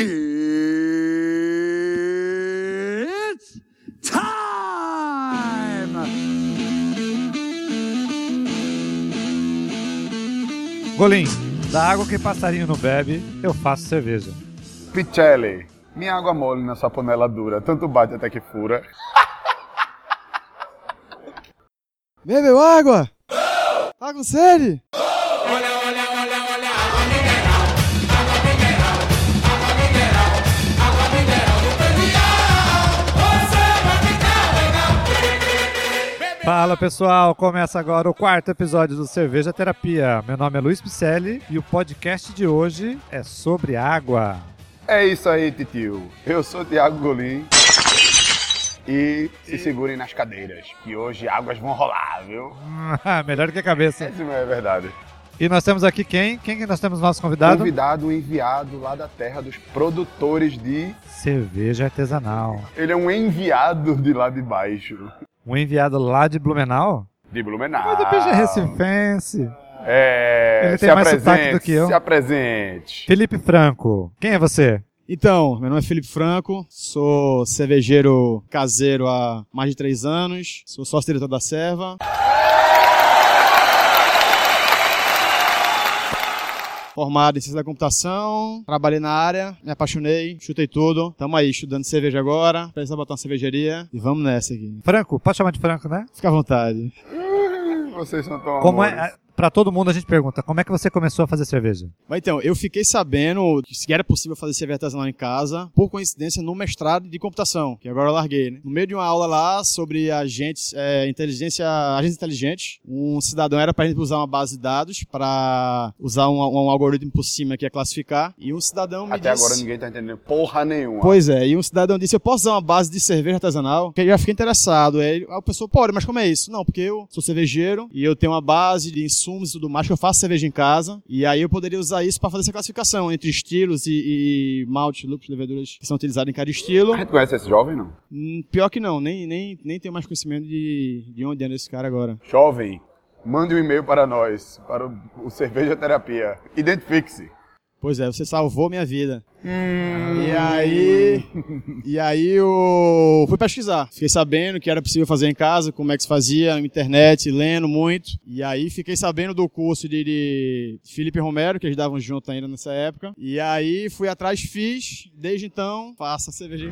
It's time! Golim, da água que passarinho não bebe, eu faço cerveja. Picelli, minha água mole nessa panela dura, tanto bate até que fura. Bebeu água? Tá com sede? Fala pessoal, começa agora o quarto episódio do Cerveja Terapia. Meu nome é Luiz Picelli e o podcast de hoje é sobre água. É isso aí, titio. Eu sou Thiago Golim. E se segurem nas cadeiras, que hoje águas vão rolar, viu? Melhor que a cabeça. Isso é verdade. E nós temos aqui quem? Quem que nós temos nosso convidado? Convidado enviado lá da terra dos produtores de. Cerveja artesanal. Ele é um enviado de lá de baixo. Um enviado lá de Blumenau? De Blumenau. Mas depois é recifense. É. Ele se tem mais sotaque apresente, do que eu. Se apresente. Felipe Franco. Quem é você? Então, meu nome é Felipe Franco, sou cervejeiro caseiro há mais de três anos, sou sócio-diretor da Serva. Formado em ciência da computação, trabalhei na área, me apaixonei, chutei tudo. Tamo aí, estudando cerveja agora, precisa botar uma cervejaria e vamos nessa aqui. Franco, pode chamar de Franco, né? Fica à vontade. Vocês são tão Como amores. é, pra todo mundo a gente pergunta, como é que você começou a fazer cerveja? Mas então, eu fiquei sabendo que era possível fazer cerveja artesanal em casa, por coincidência, no mestrado de computação, que agora eu larguei, né? No meio de uma aula lá sobre agentes, é, inteligência, agentes inteligentes, um cidadão era pra gente usar uma base de dados para usar um, um algoritmo por cima que ia classificar, e um cidadão me Até disse... agora ninguém tá entendendo porra nenhuma. Pois é, e um cidadão disse: Eu posso usar uma base de cerveja artesanal? Que eu já fiquei interessado. Aí a pessoa, pode, mas como é isso? Não, porque eu sou cervejeiro e eu tenho uma base de insumos e tudo mais, que eu faço cerveja em casa. E aí eu poderia usar isso para fazer essa classificação entre estilos e, e malte, lúpulos, leveduras que são utilizados em cada estilo. A gente conhece esse jovem, não? Hum, pior que não, nem, nem, nem tenho mais conhecimento de, de onde anda esse cara agora. Jovem, mande um e-mail para nós, para o, o Cerveja Terapia. Identifique-se. Pois é, você salvou minha vida. E aí. E aí eu fui pesquisar. Fiquei sabendo que era possível fazer em casa, como é que se fazia na internet, lendo muito. E aí fiquei sabendo do curso de, de Felipe Romero, que eles davam junto ainda nessa época. E aí fui atrás, fiz. Desde então, faça cerveja.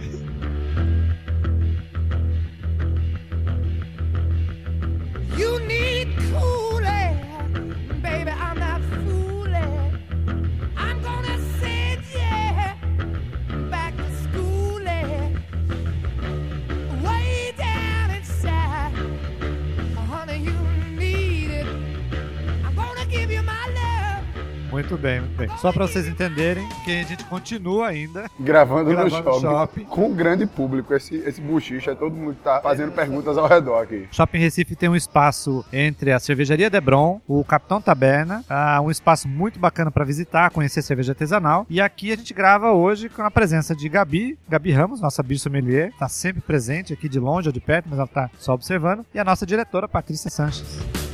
Muito bem, muito bem. Só pra vocês entenderem que a gente continua ainda. Gravando, no Gravando no shopping, shopping. Com um grande público. Esse, esse buchicho, é todo mundo que tá fazendo perguntas ao redor aqui. Shopping Recife tem um espaço entre a cervejaria Debron, o Capitão Taberna, ah, um espaço muito bacana pra visitar, conhecer cerveja artesanal. E aqui a gente grava hoje com a presença de Gabi, Gabi Ramos, nossa bicho sommelier, tá sempre presente aqui de longe ou de perto, mas ela tá só observando, e a nossa diretora Patrícia Sanches.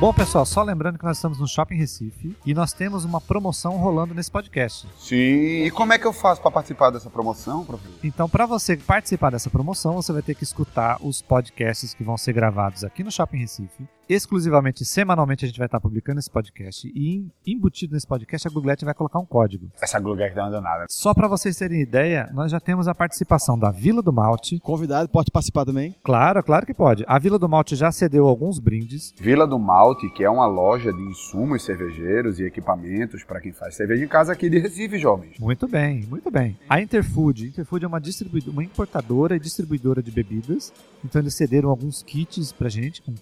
Bom, pessoal, só lembrando que nós estamos no Shopping Recife e nós temos uma promoção rolando nesse podcast. Sim. E como é que eu faço para participar dessa promoção, professor? Então, para você participar dessa promoção, você vai ter que escutar os podcasts que vão ser gravados aqui no Shopping Recife. Exclusivamente, semanalmente, a gente vai estar publicando esse podcast. E em- embutido nesse podcast, a Googlete vai colocar um código. Essa Google que não deu nada. Só para vocês terem ideia, nós já temos a participação da Vila do Malte. Convidado, pode participar também. Claro, claro que pode. A Vila do Malte já cedeu alguns brindes. Vila do Malte, que é uma loja de insumos cervejeiros e equipamentos para quem faz cerveja em casa aqui de Recife, jovens. Muito bem, muito bem. A Interfood. Interfood é uma, distribuidora, uma importadora e distribuidora de bebidas. Então eles cederam alguns kits pra gente, com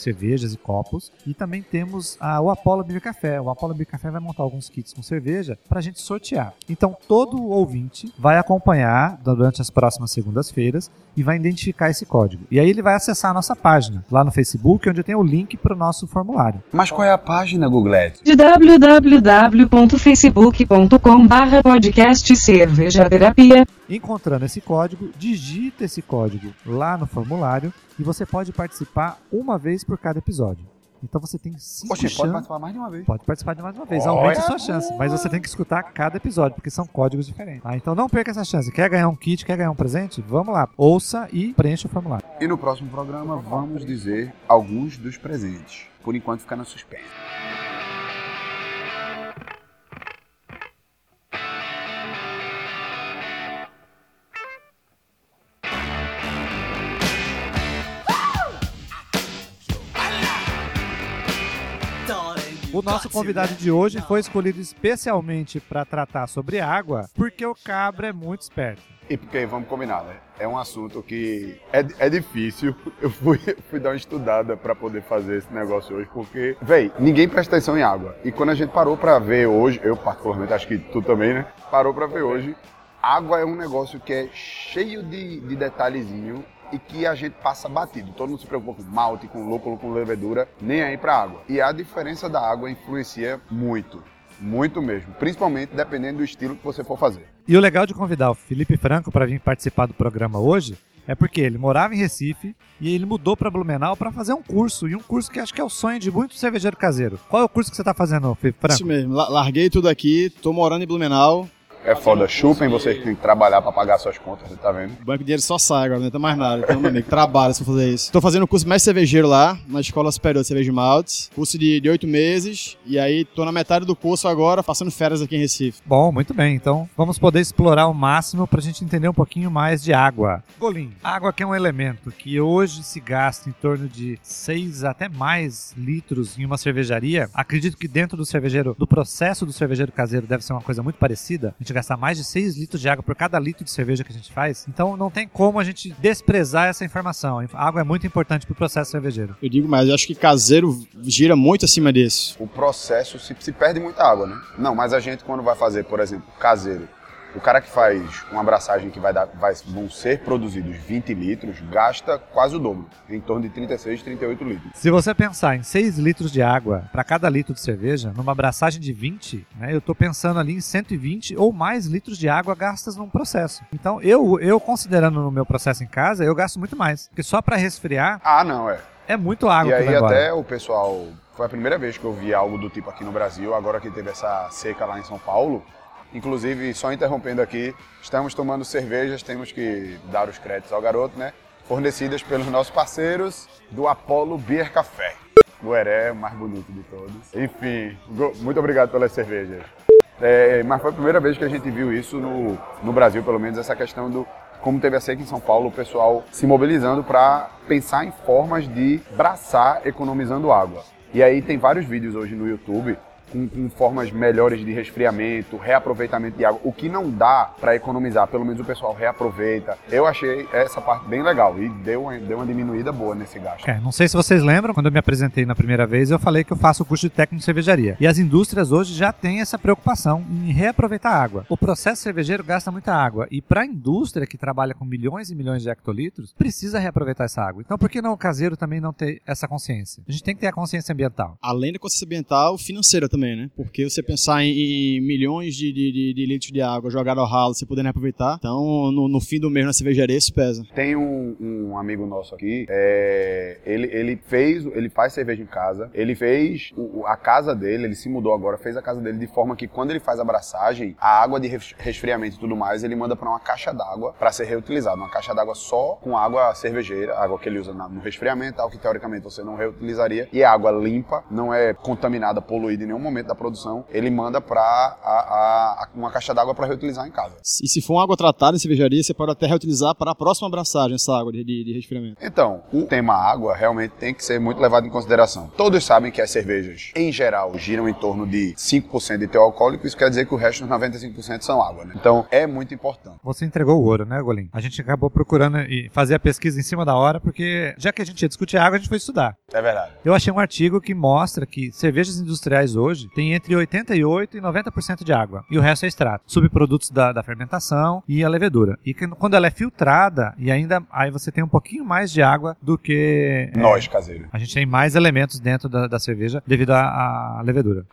cervejas e copos. E também temos a, o Apollo Beer Café. O Apollo Beer Café vai montar alguns kits com cerveja pra gente sortear. Então todo ouvinte vai acompanhar durante as próximas segundas-feiras e vai identificar esse código. E aí ele vai acessar a nossa página lá no Facebook, onde tem o link para o nosso formulário. Mas qual é a página, Googlete? de www.facebook.com barra podcast cerveja terapia. Encontrando esse código, digita esse código lá no formulário e você pode participar uma vez por cada episódio. Então você tem cinco Poxa, pode chances. participar mais de uma vez. Pode participar de mais uma vez, Olha, aumente a sua chance. Mas você tem que escutar cada episódio, porque são códigos diferentes. tá? Então não perca essa chance. Quer ganhar um kit, quer ganhar um presente? Vamos lá, ouça e preencha o formulário. E no próximo programa vamos dizer alguns dos presentes. Por enquanto fica no suspense. O nosso convidado de hoje foi escolhido especialmente para tratar sobre água, porque o cabra é muito esperto. E porque, vamos combinar, né? É um assunto que é, é difícil. Eu fui, fui dar uma estudada pra poder fazer esse negócio hoje, porque, véi, ninguém presta atenção em água. E quando a gente parou pra ver hoje, eu particularmente, acho que tu também, né? Parou pra ver hoje, água é um negócio que é cheio de, de detalhezinho e que a gente passa batido. Todo mundo se preocupa com malte, com lúpulo, com levedura, nem aí pra água. E a diferença da água influencia muito. Muito mesmo. Principalmente dependendo do estilo que você for fazer. E o legal de convidar o Felipe Franco para vir participar do programa hoje é porque ele morava em Recife e ele mudou para Blumenau para fazer um curso. E um curso que acho que é o sonho de muito cervejeiro caseiro. Qual é o curso que você está fazendo, Felipe Franco? Isso mesmo, la- larguei tudo aqui, tô morando em Blumenau. É foda, chupem, vocês que têm que trabalhar pra pagar suas contas, você tá vendo? O banco de dinheiro só sai agora, não tem mais nada. Então, meu amigo, trabalho se for fazer isso. Tô fazendo o curso mais cervejeiro lá, na Escola Superior de Cerveja Maltes. Curso de oito meses. E aí, tô na metade do curso agora, passando férias aqui em Recife. Bom, muito bem. Então vamos poder explorar ao máximo para a gente entender um pouquinho mais de água. Golim. Água que é um elemento que hoje se gasta em torno de 6 até mais litros em uma cervejaria. Acredito que dentro do cervejeiro, do processo do cervejeiro caseiro deve ser uma coisa muito parecida. A gente gastar mais de 6 litros de água por cada litro de cerveja que a gente faz. Então não tem como a gente desprezar essa informação. A água é muito importante para o processo cervejeiro. Eu digo mais, eu acho que caseiro gira muito acima disso. O processo se, se perde muita água, né? Não, mas a gente quando vai fazer, por exemplo, caseiro, o cara que faz uma abraçagem que vai dar, vai, vão ser produzidos 20 litros, gasta quase o dobro, em torno de 36, 38 litros. Se você pensar em 6 litros de água para cada litro de cerveja, numa abraçagem de 20, né, eu estou pensando ali em 120 ou mais litros de água gastas num processo. Então, eu, eu considerando no meu processo em casa, eu gasto muito mais. Porque só para resfriar Ah, não, é. é muito água e aí até o pessoal, foi a primeira vez que eu vi algo do tipo aqui no Brasil, agora que teve essa seca lá em São Paulo. Inclusive, só interrompendo aqui, estamos tomando cervejas, temos que dar os créditos ao garoto, né? Fornecidas pelos nossos parceiros do Apollo Beer Café. O Heré, o mais bonito de todos. Enfim, muito obrigado pelas cervejas. É, mas foi a primeira vez que a gente viu isso no, no Brasil, pelo menos, essa questão do. Como teve a seca em São Paulo, o pessoal se mobilizando para pensar em formas de braçar economizando água. E aí tem vários vídeos hoje no YouTube com, com formas melhores de resfriamento, reaproveitamento de água, o que não dá para economizar, pelo menos o pessoal reaproveita. Eu achei essa parte bem legal e deu uma, deu uma diminuída boa nesse gasto. É, não sei se vocês lembram, quando eu me apresentei na primeira vez, eu falei que eu faço o curso de técnico de cervejaria. E as indústrias hoje já têm essa preocupação em reaproveitar a água. O processo cervejeiro gasta muita água. E para a indústria que trabalha com milhões e milhões de hectolitros, precisa reaproveitar essa água. Então por que não o caseiro também não ter essa consciência? A gente tem que ter a consciência ambiental. Além da consciência ambiental, financeira também, né? Porque você pensar em, milhões de, de- de- litros de água jogado ao ralo, você podendo aproveitar, então no, no fim do mês na cervejaria isso pesa. Tem um, um amigo nosso aqui, é, ele, ele fez, ele faz cerveja em casa, ele fez a casa dele, ele se mudou agora, fez a casa dele de forma que quando ele faz a abraçagem, a água de res- resfriamento e tudo mais, ele manda para uma caixa d'água para ser reutilizada, uma caixa d'água só com água cervejeira, água que ele usa no resfriamento, tal, que teoricamente você não reutilizaria, e é água limpa, não é contaminada, poluída em nenhum momento da produção, ele manda para a, a- uma caixa d'água para reutilizar em casa. E se for uma água tratada em cervejaria, você pode até reutilizar para a próxima abraçagem essa água de, de, de resfriamento. Então, o tema água realmente tem que ser muito levado em consideração. Todos sabem que as cervejas, em geral, giram em torno de 5% de teor alcoólico, isso quer dizer que o resto, os 95%, são água, né? Então, é muito importante. Você entregou o ouro, né, Golim? A gente acabou procurando e fazer a pesquisa em cima da hora, porque já que a gente ia discutir água, a gente foi estudar. É verdade. Eu achei um artigo que mostra que cervejas industriais hoje têm entre 88% e 90% de água. E o resto é extrato. Subprodutos da, da fermentação e a levedura. E quando ela é filtrada, e ainda aí você tem um pouquinho mais de água do que. é, Nós, caseiro. a gente tem mais elementos dentro da, da cerveja devido à, à levedura.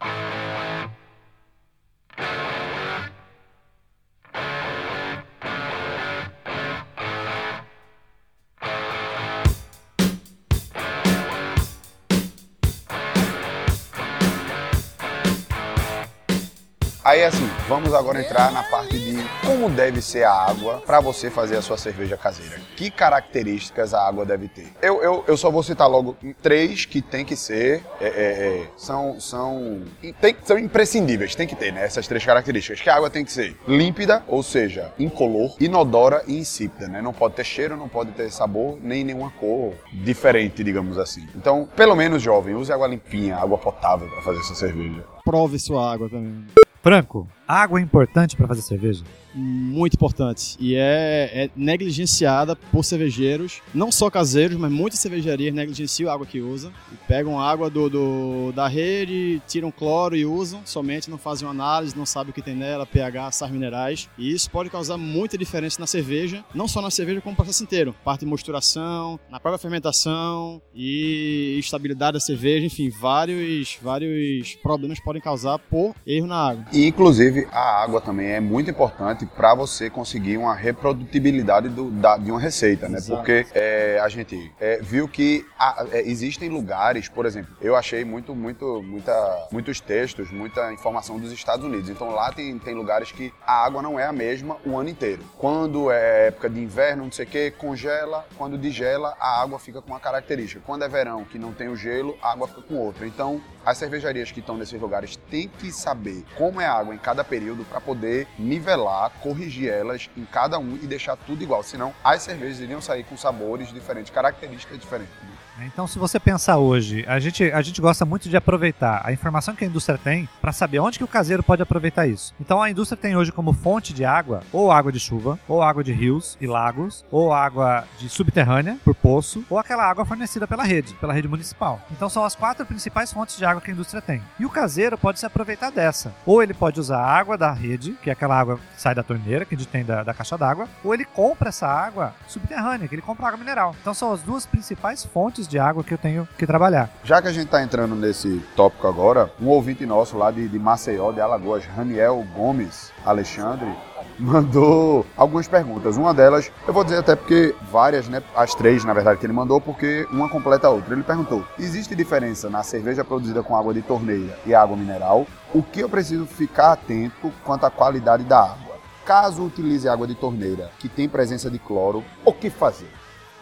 Aí assim, vamos agora entrar na parte de como deve ser a água para você fazer a sua cerveja caseira. Que características a água deve ter? Eu, eu, eu só vou citar logo três que tem que ser, é, é, é, são, são, tem, são imprescindíveis, tem que ter, né? Essas três características. Que a água tem que ser límpida, ou seja, incolor, inodora e insípida, né? Não pode ter cheiro, não pode ter sabor, nem nenhuma cor diferente, digamos assim. Então, pelo menos, jovem, use água limpinha, água potável para fazer essa cerveja. Prove sua água também. Franco, água é importante para fazer cerveja? muito importante e é, é negligenciada por cervejeiros, não só caseiros, mas muitas cervejarias negligenciam a água que usam e pegam água do, do, da rede, tiram cloro e usam, somente não fazem uma análise, não sabem o que tem nela, pH, sais minerais e isso pode causar muita diferença na cerveja, não só na cerveja como no processo inteiro, parte de mosturação, na própria fermentação e estabilidade da cerveja, enfim, vários, vários problemas podem causar por erro na água. E, inclusive, a água também é muito importante para você conseguir uma reprodutibilidade do- da- de uma receita, né? Exato. Porque é, a gente é, viu que a- é, existem lugares, por exemplo, eu achei muito, muito, muita, muitos textos, muita informação dos Estados Unidos. Então lá tem, tem lugares que a água não é a mesma o ano inteiro. Quando é época de inverno, não sei o que, congela. Quando digela, a água fica com uma característica. Quando é verão, que não tem o gelo, a água fica com outra. Então as cervejarias que estão nesses lugares têm que saber como é a água em cada período para poder nivelar, corrigir elas em cada um e deixar tudo igual. Senão, as cervejas iriam sair com sabores diferentes, características diferentes. Né? Então, se você pensar hoje, a gente, a gente gosta muito de aproveitar a informação que a indústria tem para saber onde que o caseiro pode aproveitar isso. Então, a indústria tem hoje como fonte de água ou água de chuva, ou água de rios e lagos, ou água de subterrânea por poço, ou aquela água fornecida pela rede, pela rede municipal. Então, são as quatro principais fontes de água que a indústria tem. E o caseiro pode se aproveitar dessa. Ou ele pode usar a água da rede, que é aquela água que sai da torneira, que a gente tem da, da caixa d'água, ou ele compra essa água subterrânea, que ele compra água mineral. Então, são as duas principais fontes de água que eu tenho que trabalhar. Já que a gente está entrando nesse tópico agora, um ouvinte nosso lá de, de Maceió, de Alagoas, Raniel Gomes Alexandre, mandou algumas perguntas. Uma delas, eu vou dizer até porque várias, né? As três, na verdade, que ele mandou, porque uma completa a outra. Ele perguntou: existe diferença na cerveja produzida com água de torneira e água mineral? O que eu preciso ficar atento quanto à qualidade da água? Caso utilize água de torneira que tem presença de cloro, o que fazer?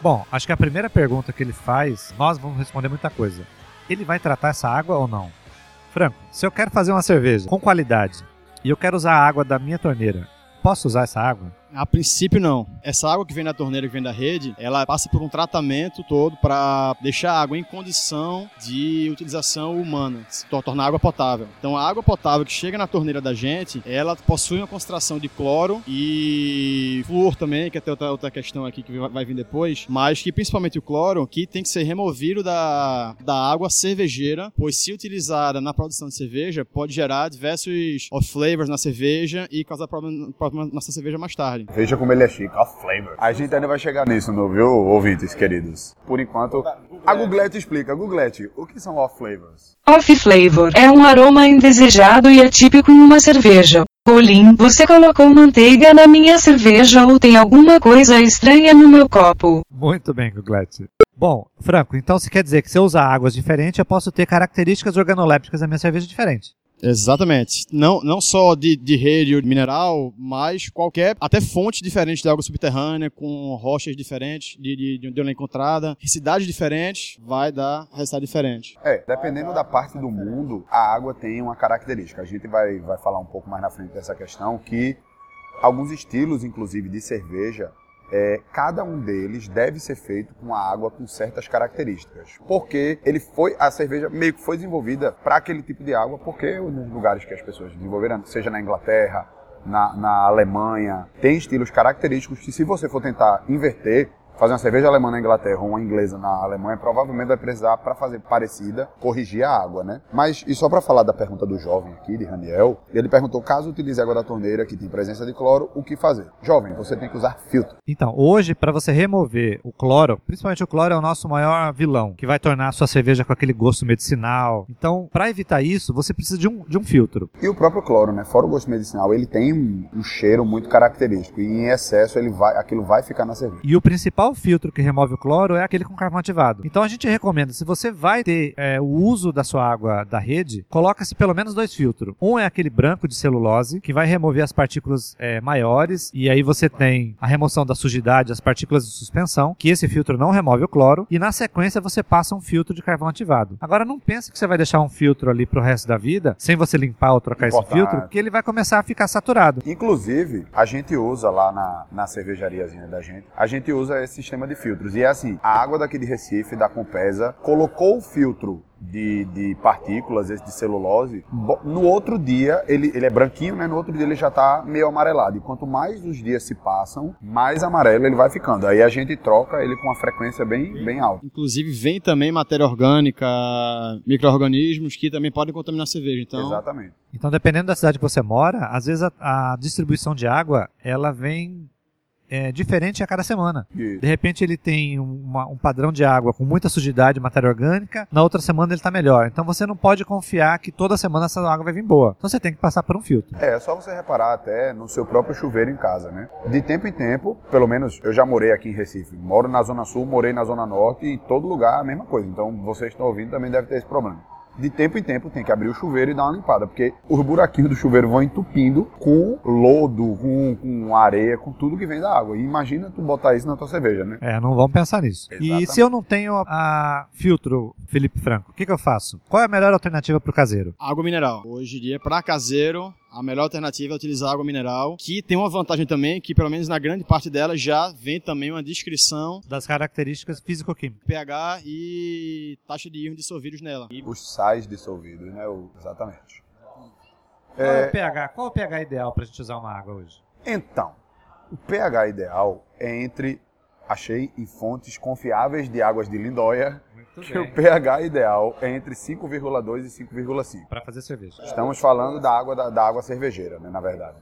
Bom, acho que a primeira pergunta que ele faz, nós vamos responder muita coisa. Ele vai tratar essa água ou não? Franco, se eu quero fazer uma cerveja com qualidade e eu quero usar a água da minha torneira, posso usar essa água? A princípio não. Essa água que vem da torneira, que vem da rede, ela passa por um tratamento todo para deixar a água em condição de utilização humana, se tor- tornar água potável. Então a água potável que chega na torneira da gente, ela possui uma concentração de cloro e flúor também, que é outra, outra questão aqui que vai- vir depois, mas que principalmente o cloro, que tem que ser removido da, da água cervejeira, pois se utilizada na produção de cerveja, pode gerar diversos off flavors na cerveja e causar problema, problema na cerveja mais tarde. Veja como ele é chique, off flavor. A gente ainda vai chegar nisso, não viu, ouvintes queridos? Por enquanto, a Googlete explica. Googlete, o que são off flavors? Off flavor é um aroma indesejado e atípico em uma cerveja. Colin, você colocou manteiga na minha cerveja ou tem alguma coisa estranha no meu copo? Muito bem, Guglete. Bom, Franco, então se quer dizer que se eu usar águas diferentes, eu posso ter características organolépticas da minha cerveja diferentes. Exatamente. Não, não só de, de rede ou de mineral, mas qualquer, até fonte diferente de água subterrânea, com rochas diferentes de, de, de onde ela é encontrada, cidades diferentes, vai dar resultado diferente. É, dependendo da parte do mundo, a água tem uma característica. A gente vai, vai falar um pouco mais na frente dessa questão, que alguns estilos, inclusive, de cerveja, é, cada um deles deve ser feito com a água com certas características. Porque ele foi, a cerveja meio que foi desenvolvida para aquele tipo de água, porque nos lugares que as pessoas desenvolveram, seja na Inglaterra, na, na Alemanha, tem estilos característicos que se você for tentar inverter, fazer uma cerveja alemã na Inglaterra ou uma inglesa na Alemanha, provavelmente vai precisar, para fazer parecida, corrigir a água, né? Mas, e só para falar da pergunta do jovem aqui, de Raniel, ele perguntou, caso utilize água da torneira que tem presença de cloro, o que fazer? Jovem, você tem que usar filtro. Então, hoje, para você remover o cloro, principalmente o cloro é o nosso maior vilão, que vai tornar a sua cerveja com aquele gosto medicinal. Então, para evitar isso, você precisa de um, de um filtro. E o próprio cloro, né? Fora o gosto medicinal, ele tem um, um cheiro muito característico. E em excesso, ele vai, aquilo vai ficar na cerveja. E o principal principal filtro que remove o cloro é aquele com carvão ativado. Então a gente recomenda, se você vai ter é, o uso da sua água da rede, coloca-se pelo menos dois filtros. Um é aquele branco de celulose, que vai remover as partículas é, maiores, e aí você tem a remoção da sujidade, as partículas de suspensão, que esse filtro não remove o cloro, e na sequência você passa um filtro de carvão ativado. Agora não pense que você vai deixar um filtro ali pro resto da vida, sem você limpar ou trocar esse Importante. filtro, que ele vai começar a ficar saturado. Inclusive, a gente usa lá na, na cervejariazinha da gente, a gente usa esse sistema de filtros. E é assim, a água daqui de Recife, da Compesa, colocou o filtro de, de partículas, esse de celulose, no outro dia, ele, ele é branquinho, né? No outro dia ele já tá meio amarelado. E quanto mais os dias se passam, mais amarelo ele vai ficando. Aí a gente troca ele com uma frequência bem, bem alta. Inclusive, vem também matéria orgânica, micro-organismos que também podem contaminar a cerveja. Então, Exatamente. Então, dependendo da cidade que você mora, às vezes a, a distribuição de água ela vem é, diferente a cada semana. E- De repente ele tem uma- um padrão de água com muita sujidade, matéria orgânica, na outra semana ele está melhor. Então você não pode confiar que toda semana essa água vai vir boa. Então você tem que passar por um filtro. É, é só você reparar até no seu próprio chuveiro em casa, né? De tempo em tempo, pelo menos eu já morei aqui em Recife. Moro na Zona Sul, morei na Zona Norte e em todo lugar a mesma coisa. Então vocês estão ouvindo também devem ter esse problema. De tempo em tempo tem que abrir o chuveiro e dar uma limpada, porque os buraquinhos do chuveiro vão entupindo com lodo, com, com areia, com tudo que vem da água. E imagina tu botar isso na tua cerveja, né? É, não vamos pensar nisso. E Exatamente. se eu não tenho a, a filtro, Felipe Franco, o que, que eu faço? Qual é a melhor alternativa para o caseiro? água mineral. Hoje em dia, para caseiro, a melhor alternativa é utilizar água mineral, que tem uma vantagem também, que pelo menos na grande parte dela já vem também uma descrição Das características físico-químicas. pH e taxa de íons dissolvidos nela. E Os sais dissolvidos, né? Exatamente. Qual é o pH? Qual é o pH ideal para a gente usar uma água hoje? Então, o pH ideal é entre, achei em fontes confiáveis de águas de Lindóia, Muito que o pH ideal é entre 5,2 e 5,5. Para fazer cerveja. Estamos falando da água da, da água cervejeira, né, na verdade.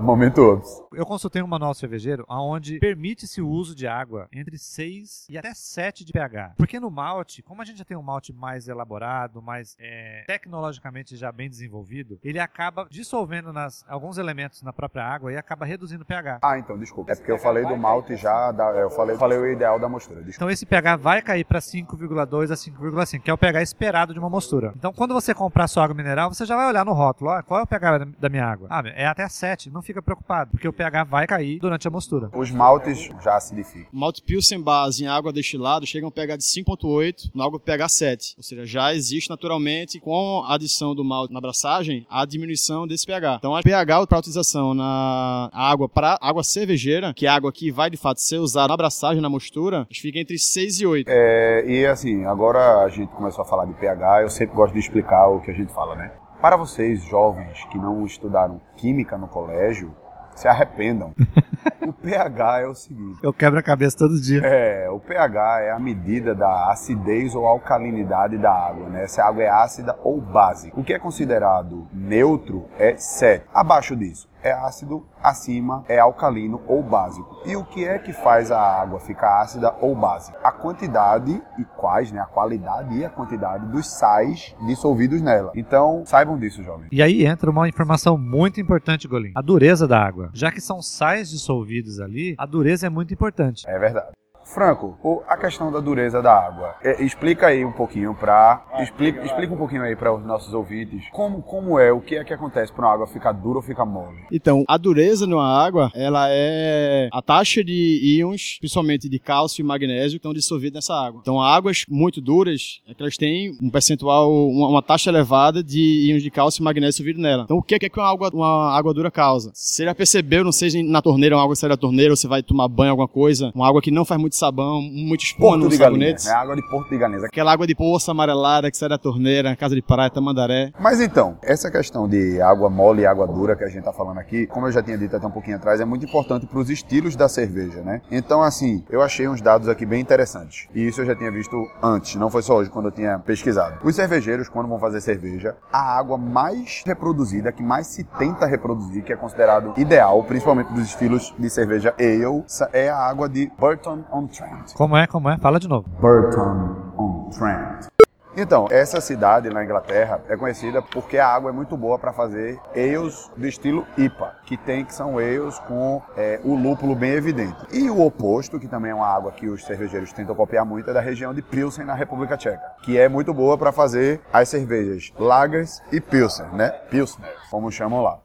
Momento ops. Eu consultei um manual cervejeiro onde permite-se o uso de água entre 6 e até 7 de pH. Porque no malte, como a gente já tem um malte mais elaborado, mais é, tecnologicamente já bem desenvolvido, ele acaba dissolvendo nas, alguns elementos na própria água e acaba reduzindo o pH. Ah, então, desculpa. É porque eu falei do malte já, da- eu falei, falei o ideal da mostura. Desculpa. Então esse pH vai cair para 5,2 a 5,5, que é o pH esperado de uma mostura. Então quando você comprar sua água mineral, você já vai olhar no rótulo, ó, qual é o pH da minha água? Ah, é até 7, não fica preocupado, porque o pH vai cair durante a mostura. Os maltes já acidificam. o malte Pilsen base em água destilada chega a um pH de 5.8, na água pH 7. Ou seja, já existe naturalmente, com a adição do malte na abraçagem, a diminuição desse pH. Então, a pH para utilização na água para água cervejeira, que é a água que vai de fato ser usada na abraçagem, na mostura, fica entre 6 e 8. É, e assim, agora a gente começou a falar de pH, eu sempre gosto de explicar o que a gente fala, né? Para vocês, jovens que não estudaram química no colégio, se arrependam. o pH é o seguinte. Eu quebro a cabeça todo dia. É, o pH é a medida da acidez ou alcalinidade da água, né? Se a água é ácida ou básica. O que é considerado neutro é 7. Abaixo disso é ácido, acima é alcalino ou básico. E o que é que faz a água ficar ácida ou básica? A quantidade e quais, né? A qualidade e a quantidade dos sais dissolvidos nela. Então, saibam disso, jovens. E aí entra uma informação muito importante, Golim. A dureza da água. Já que são sais dissolvidos ali, a dureza é muito importante. É verdade. Franco, o- a questão da dureza da água. É, explica aí um pouquinho para explica, explica um pouquinho aí para os nossos ouvintes como, como é, o que é que acontece para uma água ficar dura ou ficar mole. Então, a dureza numa água, ela é a taxa de íons, principalmente de cálcio e magnésio, que estão dissolvidos nessa água. Então, águas muito duras, é que elas têm um percentual, uma, uma taxa elevada de íons de cálcio e magnésio dissolvido nela. Então, o que é que uma água, uma água dura causa? Você já percebeu, não seja na torneira, uma água que sai da torneira, ou você vai tomar banho, alguma coisa, uma água que não faz muito sabão, muito espuma Porto no de Galinha, sabonete. né? Água de Porto de Galinha. Aquela água de poça amarelada que sai da torneira, casa de praia, tamandaré. Mas então, essa questão de água mole e água dura que a gente tá falando aqui, como eu já tinha dito até um pouquinho atrás, é muito importante para os estilos da cerveja, né? Então, assim, eu achei uns dados aqui bem interessantes. E isso eu já tinha visto antes, não foi só hoje quando eu tinha pesquisado. Os cervejeiros, quando vão fazer cerveja, a água mais reproduzida, que mais se tenta reproduzir, que é considerado ideal, principalmente dos estilos de cerveja ale, é a água de Burton on Trent. Como é, como é? Fala de novo. Burton on Trent. Então, essa cidade na Inglaterra é conhecida porque a água é muito boa para fazer ales do estilo IPA, que tem que são ales com é, o lúpulo bem evidente. E o oposto, que também é uma água que os cervejeiros tentam copiar muito, é da região de Pilsen na República Tcheca, que é muito boa para fazer as cervejas lagers e Pilsen, né? Pilsner, como chamam lá.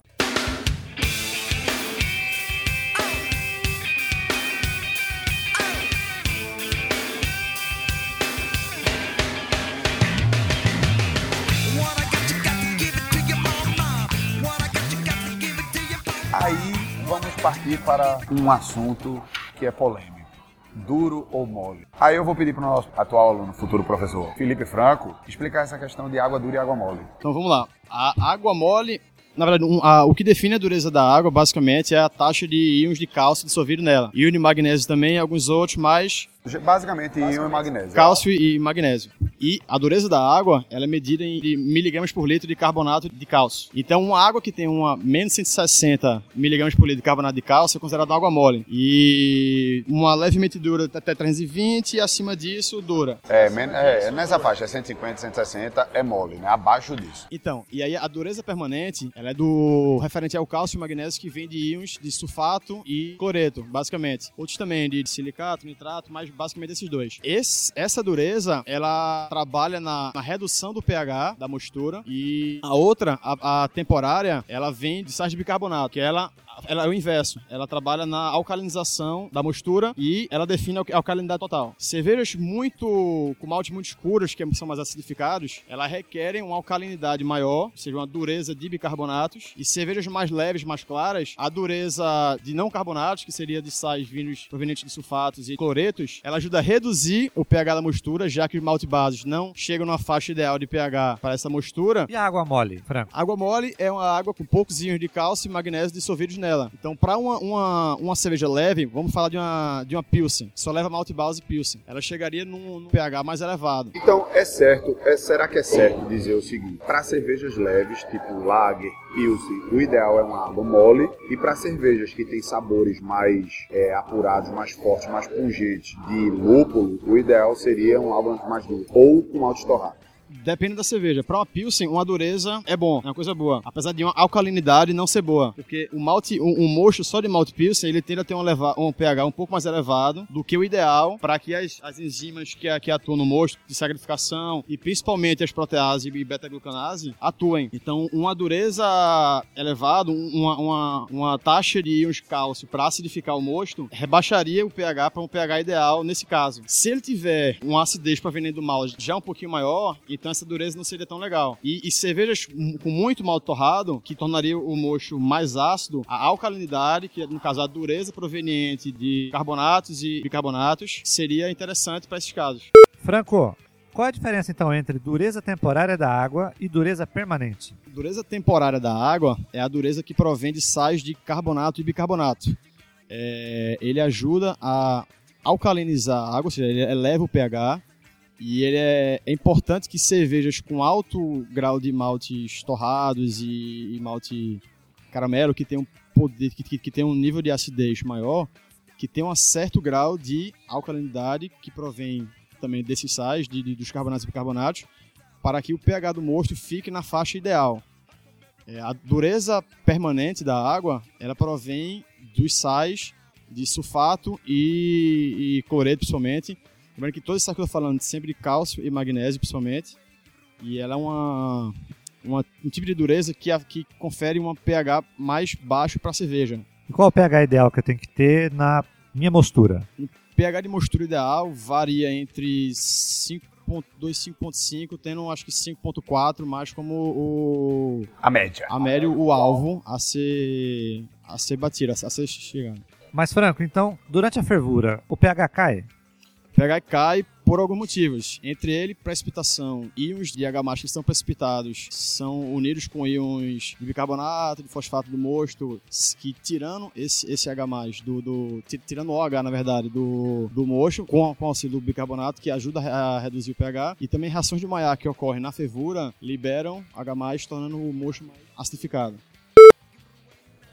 Para um assunto que é polêmico. Duro ou mole? Aí eu vou pedir para o nosso atual aluno, futuro professor Felipe Franco, explicar essa questão de água dura e água mole. Então vamos lá. A água mole, na verdade, um- a- o que define a dureza da água, basicamente, é a taxa de íons de cálcio dissolvido nela. Íon de magnésio também e alguns outros, mas Basicamente, íon e magnésio. cálcio e magnésio. E a dureza da água, ela é medida em miligramas por litro de carbonato de cálcio. Então, uma água que tem uma menos 160 miligramas por litro de carbonato de cálcio é considerada água mole. E uma levemente dura até 320 e acima disso, dura. É, men- é, nessa faixa, é 150, 160, é mole, né? Abaixo disso. Então, e aí a dureza permanente, ela é do referente ao cálcio e magnésio que vem de íons de sulfato e cloreto, basicamente. Outros também de silicato, nitrato, mas basicamente esses dois. Esse- essa dureza, ela trabalha na, na redução do pH da mostura e a outra, a, a temporária, ela vem de sais de bicarbonato, que ela ela é o inverso. Ela trabalha na alcalinização da mostura e ela define a alca- alcalinidade total. Cervejas muito com maltes muito escuros, que são mais acidificados, elas requerem uma alcalinidade maior, ou seja, uma dureza de bicarbonatos. E cervejas mais leves, mais claras, a dureza de não carbonatos, que seria de sais vindos provenientes de sulfatos e cloretos, ela ajuda a reduzir o pH da mostura, já que os malte bases não chegam numa faixa ideal de pH para essa mostura. E a água mole, Franco? Água mole é uma água com poucos íons de cálcio e magnésio dissolvidos nela. Então, para uma, uma, uma cerveja leve, vamos falar de uma, de uma Pilsen. Só leva malte base Pilsen. Ela chegaria num, num pH mais elevado. Então, é certo, é- será que é certo dizer o seguinte? Para cervejas leves, tipo Lager, Pilsen, o ideal é uma água mole. E para cervejas que têm sabores mais é, apurados, mais fortes, mais pungentes de lúpulo, o ideal seria uma água mais dura. Ou com malte torrado. Depende da cerveja. Para uma Pilsen, uma dureza é bom, é uma coisa boa. Apesar de uma alcalinidade não ser boa. Porque o malte, um, um mocho só de malte Pilsen, ele tende a ter um, um pH um pouco mais elevado do que o ideal para que as, as enzimas que, que atuam no mocho, de sagrificação e principalmente as proteases e beta-glucanase, atuem. Então, uma dureza elevada, um- uma, uma, uma taxa de íons cálcio para acidificar o mosto, rebaixaria o pH para um pH ideal nesse caso. Se ele tiver uma acidez proveniente do malte já um pouquinho maior, então essa dureza não seria tão legal. E, e cervejas com muito malte torrado, que tornaria o mocho mais ácido, a alcalinidade, que é, no caso a dureza proveniente de carbonatos e bicarbonatos, seria interessante para esses casos. Franco, qual é a diferença então entre dureza temporária da água e dureza permanente? dureza temporária da água é a dureza que provém de sais de carbonato e bicarbonato. É, ele ajuda a alcalinizar a água, ou seja, ele eleva o pH. E ele é, é importante que cervejas com alto grau de maltes torrados e, e malte caramelo, que tem um poder, que, que, que tem um nível de acidez maior, que tem um certo grau de alcalinidade que provém também desses sais, de, de- dos carbonatos e bicarbonatos, para que o pH do mosto fique na faixa ideal. É, a dureza permanente da água, ela provém dos sais de sulfato e, e cloreto, principalmente. Lembrando que todos esses que eu tô falando, sempre de cálcio e magnésio, principalmente. E ela é uma, uma- um tipo de dureza que, a- que confere um pH mais baixo para a cerveja. E qual é o pH ideal que eu tenho que ter na minha mostura? pH de mostura ideal varia entre 5.2 e 5.5, tendo acho que 5.4 mais como o A média. a médio o alvo a ser a ser batido, a ser chegado. Mas Franco, então, durante a fervura, o pH cai? O pH cai por alguns motivos. Entre ele, precipitação. Íons de H+, que são precipitados, são unidos com íons de bicarbonato, de fosfato do mosto, que tirando esse, esse H+, do, do, ti- tirando o OH, na verdade, do, do mosto, com, com o auxílio do bicarbonato, que ajuda a reduzir o pH, e também reações de Maillard que ocorrem na fervura, liberam H+, tornando o mosto mais acidificado.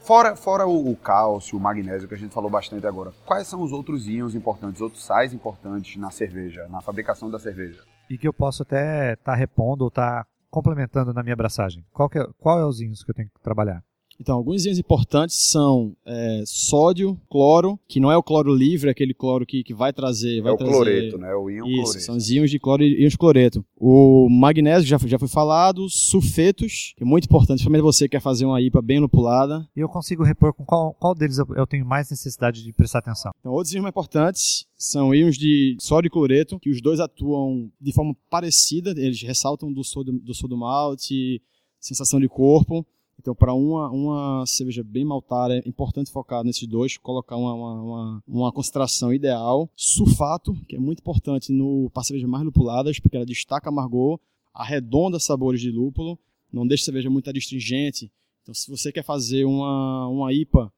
Fora, fora o, o cálcio, o magnésio que a gente falou bastante agora, quais são os outros íons importantes, outros sais importantes na cerveja, na fabricação da cerveja? E que eu posso até estar repondo ou estar complementando na minha abraçagem. Qual, que é, qual é os íons que eu tenho que trabalhar? Então, alguns íons importantes são é, sódio, cloro, que não é o cloro livre, é aquele cloro que, que vai trazer. Vai é o trazer... cloreto, né? O íon Isso, cloreto. são os íons de cloro e íons de cloreto. O magnésio já, foi- já foi falado, sulfetos, que é muito importante, principalmente você que quer fazer uma IPA bem lupulada. E eu consigo repor com qual, qual deles eu, eu tenho mais necessidade de prestar atenção? Então, outros íons mais importantes são íons de sódio e cloreto, que os dois atuam de forma parecida, eles ressaltam do sódio, do sódio malte, sensação de corpo. Então, para uma, uma cerveja bem maltada, é importante focar nesses dois, colocar uma, uma, uma, concentração ideal. Sulfato, que é muito importante para cervejas mais lupuladas, porque ela destaca amargor, arredonda sabores de lúpulo, não deixa a cerveja muito adstringente. Então, se você quer fazer uma, uma IPA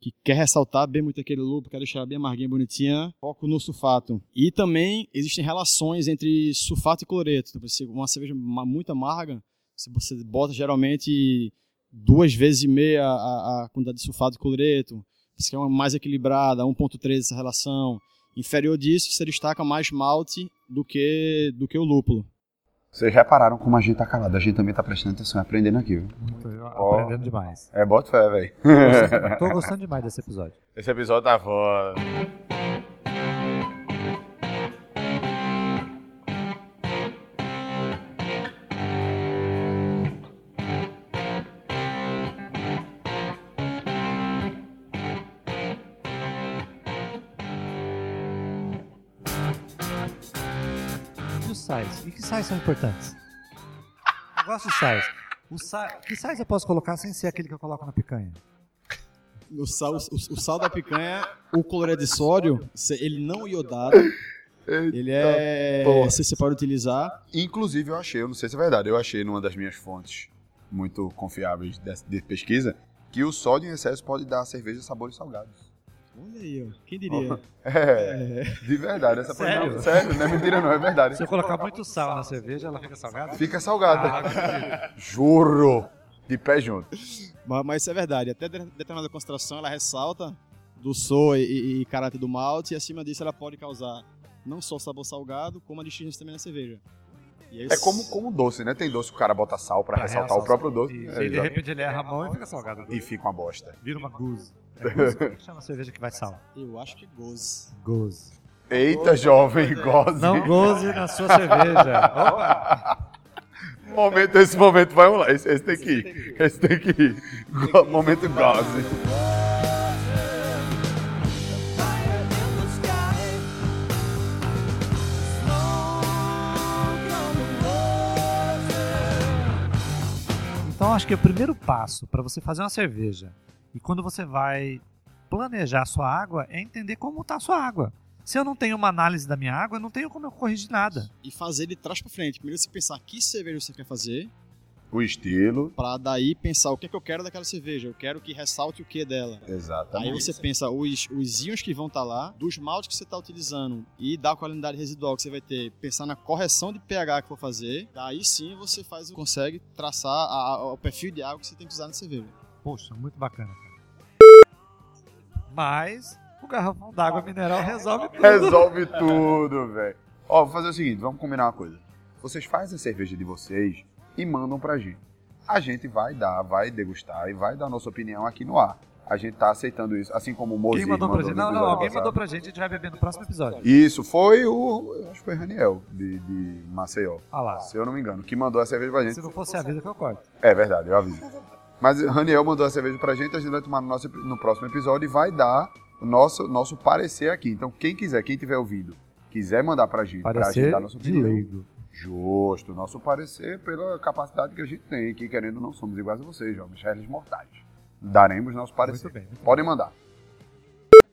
que quer ressaltar bem muito aquele lúpulo, quer deixar bem amarguinha, bonitinha, foco no sulfato. E também existem relações entre sulfato e cloreto. Então, uma cerveja muito amarga, se você bota geralmente duas vezes e meia a, a quantidade de sulfato e cloreto, se quer uma mais equilibrada, 1.3 essa relação. Inferior disso, você destaca mais malte do que, do que o lúpulo. Vocês repararam como a gente tá calado, a gente também tá prestando atenção e aprendendo aqui, viu? Muito, eu Ó. aprendendo demais. É, bota fé, velho. Tô gostando demais desse episódio. Esse episódio tá foda. Sais? São importantes? Eu gosto de sais. O sa... Que sais eu posso colocar sem ser aquele que eu coloco na picanha? O sal, o, o sal da picanha, o cloreto de sódio, ele não iodado, ele é. Você, você pode utilizar. Inclusive, eu achei, eu não sei se é verdade, eu achei numa das minhas fontes muito confiáveis de, de pesquisa que o sódio em excesso pode dar à cerveja sabores salgados. Olha aí, ó. Quem diria? É, de verdade. Essa Sério? não, sério, não é mentira não, é verdade. Se eu colocar muito sal na cerveja, ela fica salgada? Fica salgada. Juro. De pé junto. Mas, mas isso é verdade. Até de- determinada concentração ela ressalta do sou e, e- e caráter do malte, e acima disso ela pode causar não só sabor salgado, como a distinção também na cerveja. E aí, É como, como doce, né? Tem doce que o cara bota sal pra Pra ressaltar o realçar próprio doce. Isso, É, e de repente ele erra a mão e fica salgado. E fica uma bosta. Vira uma goose. É goose? Como chama a cerveja que vai sal? Eu acho que goze. Goose. Eita, jovem, goze. Não goze na sua cerveja. Opa! Momento, esse momento vai rolar. Esse, esse tem que ir. Esse tem que ir. Momento goze. Então acho que o primeiro passo para você fazer uma cerveja e quando você vai planejar a sua água é entender como está a sua água. Se eu não tenho uma análise da minha água, eu não tenho como eu corrigir nada. E fazer de trás pra frente. Primeiro você pensar que cerveja você quer fazer, O estilo. pra daí pensar o que é que eu quero daquela cerveja. Eu quero que ressalte o que dela. Exatamente. Aí você pensa os, os íons que vão estar lá, dos maltes que você está utilizando e da qualidade residual que você vai ter, pensar na correção de pH que for fazer, daí sim você faz, consegue traçar a- a- o perfil de água que você tem que usar na cerveja. Poxa, muito bacana, cara. Mas o garrafão d'água mineral resolve tudo. Resolve tudo, velho. Ó, vou fazer o seguinte, vamos combinar uma coisa. Vocês fazem a cerveja de vocês e mandam pra gente. A gente vai dar, vai degustar e vai dar nossa opinião aqui no ar. A gente tá aceitando isso, assim como o Mozi Quem mandou pra gente? Não, não, alguém passado. mandou pra gente, a gente vai beber no próximo episódio. Isso, foi o. Acho que foi Raniel, de, de Maceió. Olha lá. Se eu não me engano, que mandou a cerveja pra gente. Se não fosse a vida que eu corto. É verdade, eu aviso. Mas Raniel mandou a cerveja pra gente, a gente vai tomar no, nosso, no próximo episódio e vai dar o nosso, nosso parecer aqui. Então, quem quiser, quem tiver ouvindo, quiser mandar pra gente, pra gente Parecer dar nossa de opinião. leigo. Justo, nosso parecer pela capacidade que a gente tem, que querendo não somos iguais a vocês, jovens réis mortais. Daremos nosso parecer. Muito bem. muito Podem mandar.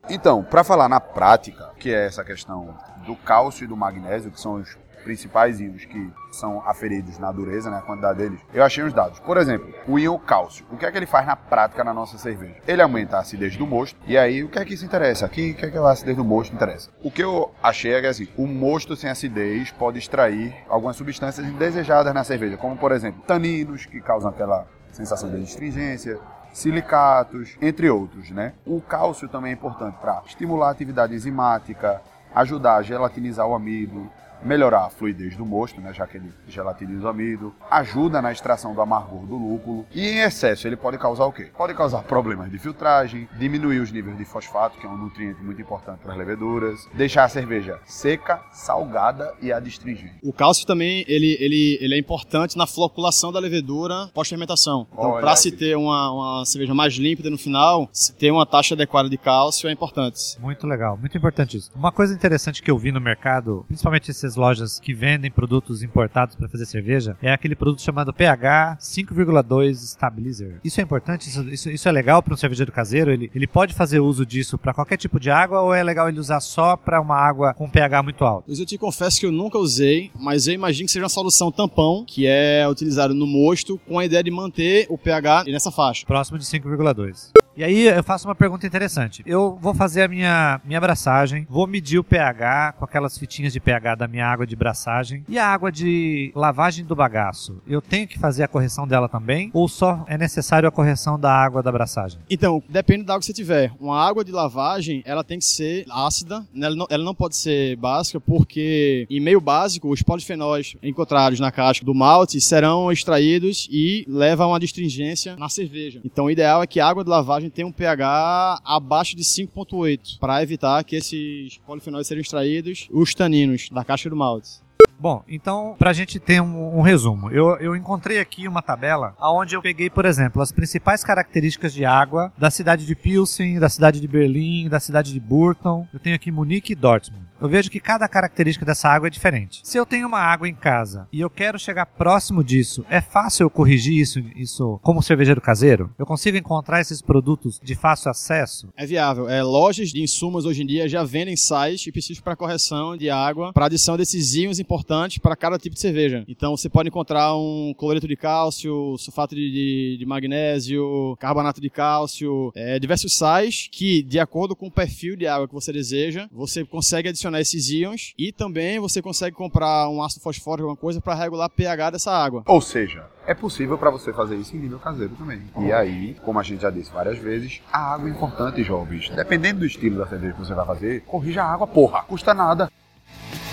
Então, para falar na prática, que é essa questão do cálcio e do magnésio, que são os principais íons que são aferidos na dureza, né, a quantidade deles, eu achei uns dados. Por exemplo, o íon cálcio. O que é que ele faz na prática na nossa cerveja? Ele aumenta a acidez do mosto. E aí, o que é que isso interessa? Aqui, o que é que a acidez do mosto interessa? O que eu achei é que assim, o mosto sem acidez pode extrair algumas substâncias indesejadas na cerveja, como por exemplo, taninos, que causam aquela sensação de astringência, silicatos, entre outros, né? O cálcio também é importante para estimular a atividade enzimática, ajudar a gelatinizar o amido, melhorar a fluidez do mosto, né, já que ele gelatiniza o amido, ajuda na extração do amargor do lúpulo e em excesso ele pode causar o quê? Pode causar problemas de filtragem, diminuir os níveis de fosfato, que é um nutriente muito importante para as leveduras, deixar a cerveja seca, salgada e adstringente. O cálcio também ele, ele, ele é importante na floculação da levedura pós-fermentação. Então, para se ter uma, uma cerveja mais límpida no final, se ter uma taxa adequada de cálcio é importante. Muito legal, muito importante isso. Uma coisa interessante que eu vi no mercado, principalmente essas lojas que vendem produtos importados para fazer cerveja, é aquele produto chamado pH 5,2 Stabilizer. Isso é importante? Isso, isso, isso é legal para um cervejeiro caseiro? Ele, ele pode fazer uso disso para qualquer tipo de água ou é legal ele usar só para uma água com pH muito alto? Eu te confesso que eu nunca usei, mas eu imagino que seja uma solução tampão, que é utilizado no mosto, com a ideia de manter o pH nessa faixa. Próximo de 5,2. E aí eu faço uma pergunta interessante. Eu vou fazer a minha, minha abraçagem, vou medir o pH com aquelas fitinhas de pH da minha água de braçagem. E a água de lavagem do bagaço, eu tenho que fazer a correção dela também? Ou só é necessário a correção da água da braçagem? Então, depende da água que você tiver. Uma água de lavagem, ela tem que ser ácida, né? ela não, ela não pode ser básica, porque em meio básico, os polifenóis encontrados na casca do malte serão extraídos e levam a uma astringência na cerveja. Então, o ideal é que a água de lavagem tenha um pH abaixo de 5.8, para evitar que esses polifenóis sejam extraídos, os taninos da casca do malte. Bom, então, pra gente ter um, um resumo, eu, eu encontrei aqui uma tabela onde eu peguei, por exemplo, as principais características de água da cidade de Pilsen, da cidade de Berlim, da cidade de Burton. Eu tenho aqui Munique e Dortmund. Eu vejo que cada característica dessa água é diferente. Se eu tenho uma água em casa e eu quero chegar próximo disso, é fácil eu corrigir isso, isso como cervejeiro caseiro? Eu consigo encontrar esses produtos de fácil acesso? É viável. É, lojas de insumos hoje em dia já vendem sais específicos para correção de água, para adição desses íons importantes para cada tipo de cerveja. Então você pode encontrar um cloreto de cálcio, sulfato de, de- de magnésio, carbonato de cálcio, é, diversos sais que, de acordo com o perfil de água que você deseja, você consegue adicionar esses íons e também você consegue comprar um ácido fosfórico, alguma coisa, para regular o pH dessa água. Ou seja, é possível para você fazer isso em nível caseiro também. E aí, como a gente já disse várias vezes, a água é importante, jovens. Dependendo do estilo da cerveja que você vai fazer, corrija a água, porra. Custa nada.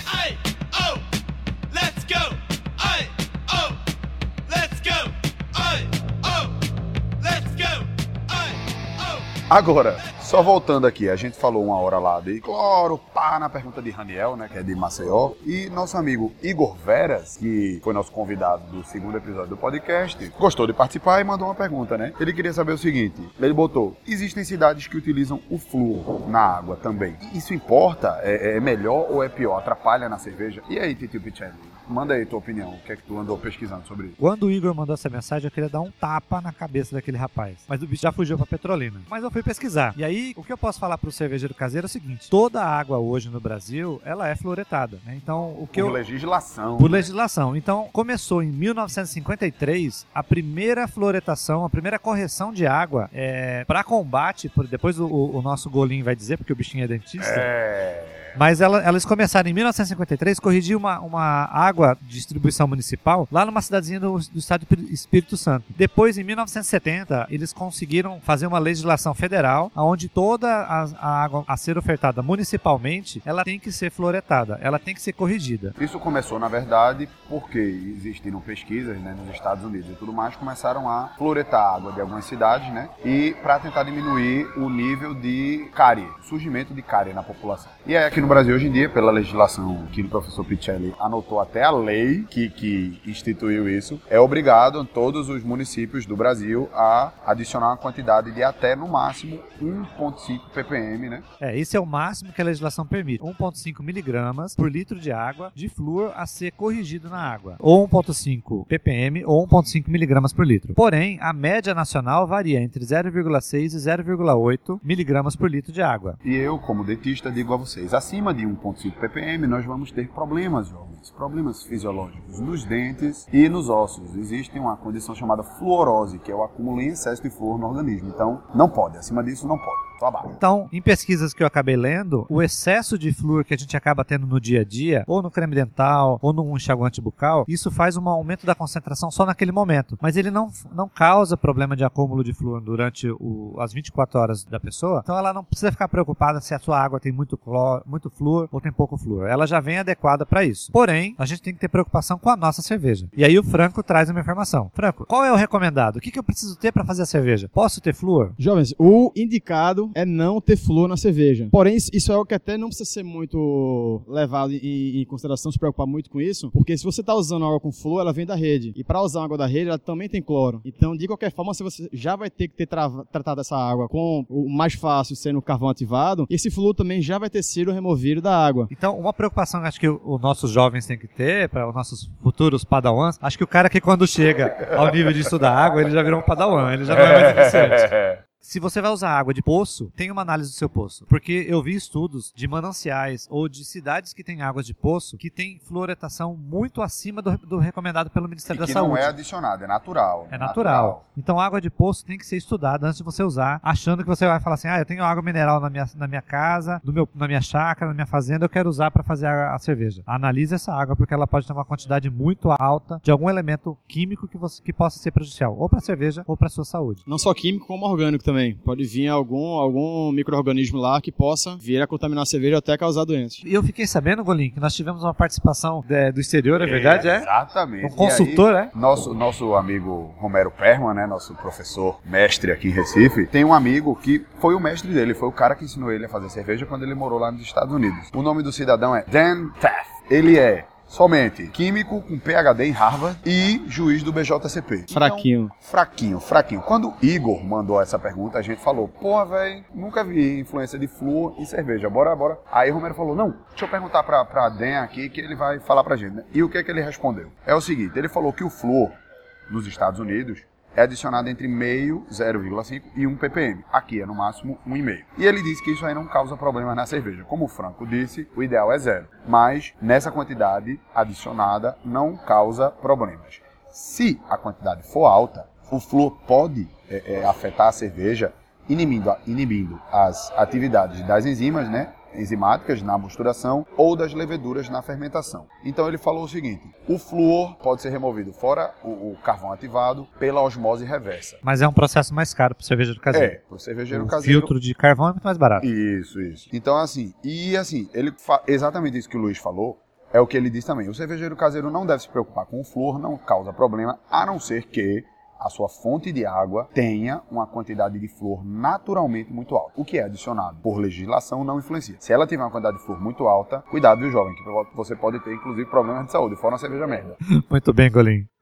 Aye, oh, let's go. Aye, oh, let's go. Aye, oh, let's go. Aye, oh. Agora, só voltando aqui, a gente falou uma hora lá de cloro, pá, na pergunta de Raniel, né, que é de Maceió, e nosso amigo Igor Veras, que foi nosso convidado do segundo episódio do podcast, gostou de participar e mandou uma pergunta, né? Ele queria saber o seguinte, ele botou, existem cidades que utilizam o flúor na água também. Isso importa? É, é melhor ou é pior? Atrapalha na cerveja? E aí, Titio Pichelli? Manda aí tua opinião, o que é que tu andou pesquisando sobre isso? Quando o Igor mandou essa mensagem, eu queria dar um tapa na cabeça daquele rapaz. Mas o bicho já fugiu pra Petrolina. Mas eu fui pesquisar. E aí, o que eu posso falar pro cervejeiro caseiro é o seguinte: toda a água hoje no Brasil, ela é fluoretada. Né? Então, o que Por eu. legislação. Por legislação. Então, começou em 1953 a primeira fluoretação, a primeira correção de água é, para combate. por- depois o, o nosso golinho vai dizer, porque o bichinho é dentista. É... Mas ela- elas começaram em 1953 corrigir uma, uma água de distribuição municipal lá numa cidadezinha do, do estado do Espírito Santo. Depois, em 1970, eles conseguiram fazer uma legislação federal onde toda a, a água a ser ofertada municipalmente, ela tem que ser fluoretada, ela tem que ser corrigida. Isso começou, na verdade, porque existiram pesquisas né, nos Estados Unidos e tudo mais, começaram a fluoretar a água de algumas cidades, né? E para tentar diminuir o nível de cárie, surgimento de cárie na população. E aí, aqui no Brasil, hoje em dia, pela legislação que o professor Pichelli anotou até a lei que, que instituiu isso, é obrigado todos os municípios do Brasil a adicionar uma quantidade de até, no máximo, 1,5 ppm, né? É, esse é o máximo que a legislação permite. 1,5 miligramas por litro de água de flúor a ser corrigido na água. Ou 1,5 ppm ou 1,5 miligramas por litro. Porém, a média nacional varia entre 0,6 e 0,8 miligramas por litro de água. E eu, como dentista, digo a vocês, acima de 1.5 ppm nós vamos ter problemas, jovens, problemas fisiológicos nos dentes e nos ossos. Existe uma condição chamada fluorose, que é o acúmulo em excesso de flúor no organismo. Então, não pode, acima disso não pode. Tô abaixo. Então, em pesquisas que eu acabei lendo, o excesso de flúor que a gente acaba tendo no dia a dia, ou no creme dental, ou no enxaguante bucal, isso faz um aumento da concentração só naquele momento. Mas ele não, não causa problema de acúmulo de flúor durante o- as 24 horas da pessoa. Então ela não precisa ficar preocupada se a sua água tem muito, cloro, muito flúor ou tem pouco flúor. Ela já vem adequada para isso. Porém, a gente tem que ter preocupação com a nossa cerveja. E aí o Franco traz uma informação. Franco, qual é o recomendado? O que, que eu preciso ter para fazer a cerveja? Posso ter flúor? Jovens, o indicado é não ter flúor na cerveja. Porém, isso- é algo que até não precisa ser muito levado em, em consideração, se preocupar muito com isso, porque se você está usando água com flúor, ela vem da rede. E para usar água da rede, ela também tem cloro. Então, de qualquer forma, se você já vai ter que ter tratado essa água com o mais fácil sendo o carvão ativado, esse flúor também já vai ter sido removido da água. Então, uma preocupação que acho que os nossos jovens têm que ter, para os nossos futuros padawans, acho que o cara que quando chega ao nível de estudar água, ele já virou um padawan, ele já não é mais iniciante. Se você vai usar água de poço, tem uma análise do seu poço. Porque eu vi estudos de mananciais ou de cidades que têm águas de poço que tem fluoretação muito acima do, do recomendado pelo E Ministério da que Saúde. não é adicionado, é natural. É natural. Então, água de poço tem que ser estudada antes de você usar, achando que você vai falar assim: ah, eu tenho água mineral na minha, na minha casa, no meu, na minha chácara, na minha fazenda, eu quero usar para fazer a, a cerveja. Analise essa água, porque ela pode ter uma quantidade muito alta de algum elemento químico que, você, que possa ser prejudicial, ou para a cerveja ou para sua saúde. Não só químico, como orgânico também. Pode vir algum, algum micro-organismo lá que possa vir a contaminar a cerveja ou até causar doenças. E eu fiquei sabendo, Golim, que nós tivemos uma participação é, do exterior, é verdade? É? Exatamente. Um consultor, E é? aí, Nosso, nosso amigo Romero Perman, né? Nosso professor mestre aqui em Recife, tem um amigo que foi o mestre dele, foi o cara que ensinou ele a fazer cerveja quando ele morou lá nos Estados Unidos. O nome do cidadão é Dan Taft. Ele é somente químico com PhD em Harvard e juiz do BJCP. Então, Fraquinho. Fraquinho, fraquinho. Quando Igor mandou essa pergunta, a gente falou, porra, velho, nunca vi influência de flúor em cerveja, bora, bora. Aí o Romero falou, não, deixa eu perguntar pra, pra Dan aqui que ele vai falar pra gente. né? E o que é que ele respondeu? É o seguinte, ele falou que o flúor nos Estados Unidos é adicionado entre meio, 0,5 e 1 ppm. Aqui é no máximo 1,5. E ele disse que isso aí não causa problema na cerveja. Como o Franco disse, o ideal é zero. Mas nessa quantidade adicionada não causa problemas. Se a quantidade for alta, o flúor pode é, é, afetar a cerveja, inibindo, inibindo as atividades das enzimas, né? Enzimáticas na mosturação ou das leveduras na fermentação. Então ele falou o seguinte: o flúor pode ser removido fora o, o carvão ativado pela osmose reversa. Mas é um processo mais caro para cerveja caseiro. É, para o cervejeiro o caseiro. filtro de carvão é muito mais barato. Isso, isso. Então, assim, e assim, ele exatamente isso que o Luiz falou, é o que ele diz também. O cervejeiro caseiro não deve se preocupar com o flúor, não causa problema, a não ser que a sua fonte de água tenha uma quantidade de flúor naturalmente muito alta. O que é adicionado por legislação não influencia. Se ela tiver uma quantidade de flúor muito alta, cuidado, viu, jovem, que você pode ter, inclusive, problemas de saúde, fora uma cerveja merda. Muito bem, Golim.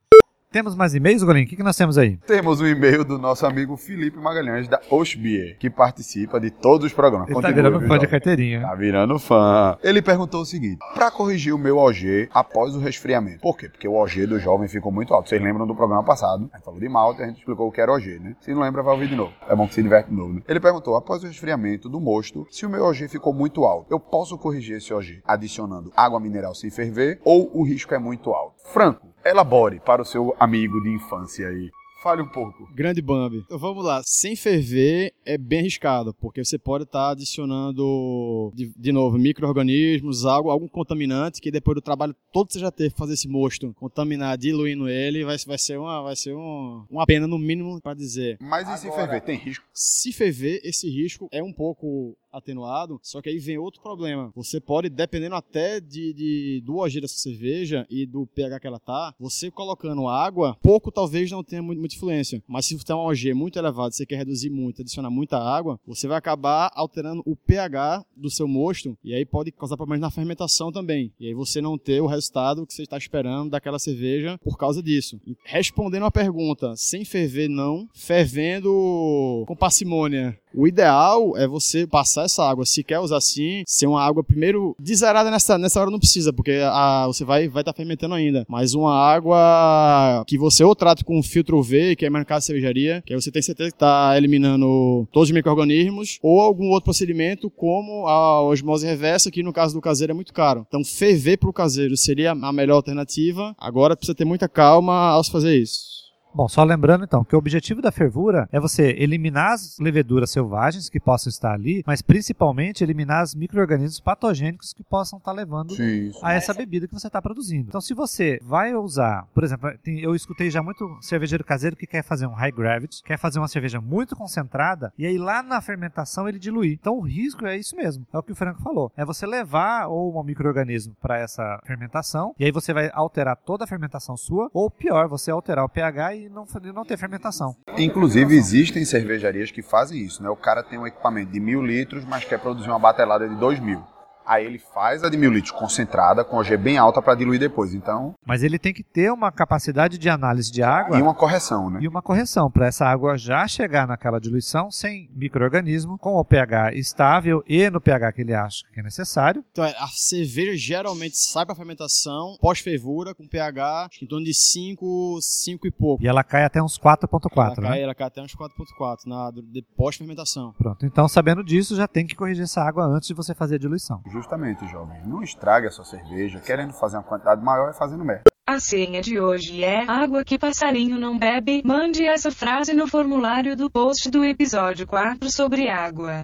Temos mais e-mails, Golim? O que, que nós temos aí? Temos um e-mail do nosso amigo Felipe Magalhães, da Oshbier, que participa de todos os programas. Ele tá Continue, virando fã de carteirinha. Tá virando fã. Ele perguntou o seguinte: pra corrigir o meu OG após o resfriamento. Por quê? Porque o OG do jovem ficou muito alto. Vocês lembram do programa passado? A gente falou de malte, a gente explicou o que era OG, né? Se não lembra, vai ouvir de novo. É bom que se diverte de novo, né? Ele perguntou: após o resfriamento do mosto, se o meu OG ficou muito alto, eu posso corrigir esse OG adicionando água mineral sem ferver ou o risco é muito alto? Franco, elabore para o seu amigo de infância aí. Fale um pouco. Grande Bambi. Então vamos lá. Sem ferver é bem arriscado, porque você pode estar adicionando, de, de novo, micro-organismos, algo, algum contaminante, que depois do trabalho todo que você já teve fazer esse mosto, contaminar, diluindo ele, vai, vai ser, uma, vai ser um, uma pena, no mínimo, para dizer. Mas e se ferver? Tem risco? Se ferver, esse risco é um pouco atenuado, só que aí vem outro problema. Você pode, dependendo até de, de- do OG dessa cerveja e do pH que ela tá, você colocando água, pouco talvez não tenha muito, muita influência. Mas se você tem um OG muito elevado, você quer reduzir muito, adicionar muita água, você vai acabar alterando o pH do seu mosto e aí pode causar problemas na fermentação também. E aí você não ter o resultado que você está esperando daquela cerveja por causa disso. Respondendo a pergunta, sem ferver não, fervendo com parcimônia. O ideal é você passar essa água, se quer usar assim, ser uma água primeiro deserada nessa, nessa hora não precisa, porque a, você vai vai estar fermentando ainda. Mas uma água que você ou trata com um filtro UV, que é mercado de cervejaria, que aí você tem certeza que está eliminando todos os micro-organismos, ou algum outro procedimento, como a osmose reversa, que no caso do caseiro é muito caro. Então, ferver para o caseiro seria a melhor alternativa. Agora precisa ter muita calma ao se fazer isso. Bom, só lembrando então que o objetivo da fervura é você eliminar as leveduras selvagens que possam estar ali, mas principalmente eliminar os micro-organismos patogênicos que possam estar levando Sim, a essa bebida que você está produzindo. Então, se você vai usar, por exemplo, tem- eu escutei já muito cervejeiro caseiro que quer fazer um high gravity, quer fazer uma cerveja muito concentrada, e aí lá na fermentação ele diluir. Então, o risco é isso mesmo, é o que o Franco falou. É você levar ou um microorganismo para essa fermentação, e aí você vai alterar toda a fermentação sua, ou pior, você alterar o pH e não, não ter fermentação. Inclusive, existem cervejarias que fazem isso, né? O cara tem um equipamento de mil litros, mas quer produzir uma batelada de dois mil. Aí ele faz a de mil litros concentrada, com a G bem alta para diluir depois. Então, Mas ele tem que ter uma capacidade de análise de água e uma correção, né? e uma correção para essa água já chegar naquela diluição sem microorganismo, com o pH estável e no pH que ele acha que é necessário. Então, é, a cerveja geralmente sai pra fermentação pós-fervura com pH acho que em torno de 5, 5 e pouco. E ela cai até uns 4.4, ela, né? cai, ela cai até uns 4.4 na de pós-fermentação. Pronto, então sabendo disso, já tem que corrigir essa água antes de você fazer a diluição. Justamente, jovem. Não estrague a sua cerveja querendo fazer uma quantidade maior e fazendo merda. A senha de hoje é água que passarinho não bebe. Mande essa frase no formulário do post do episódio 4 sobre água.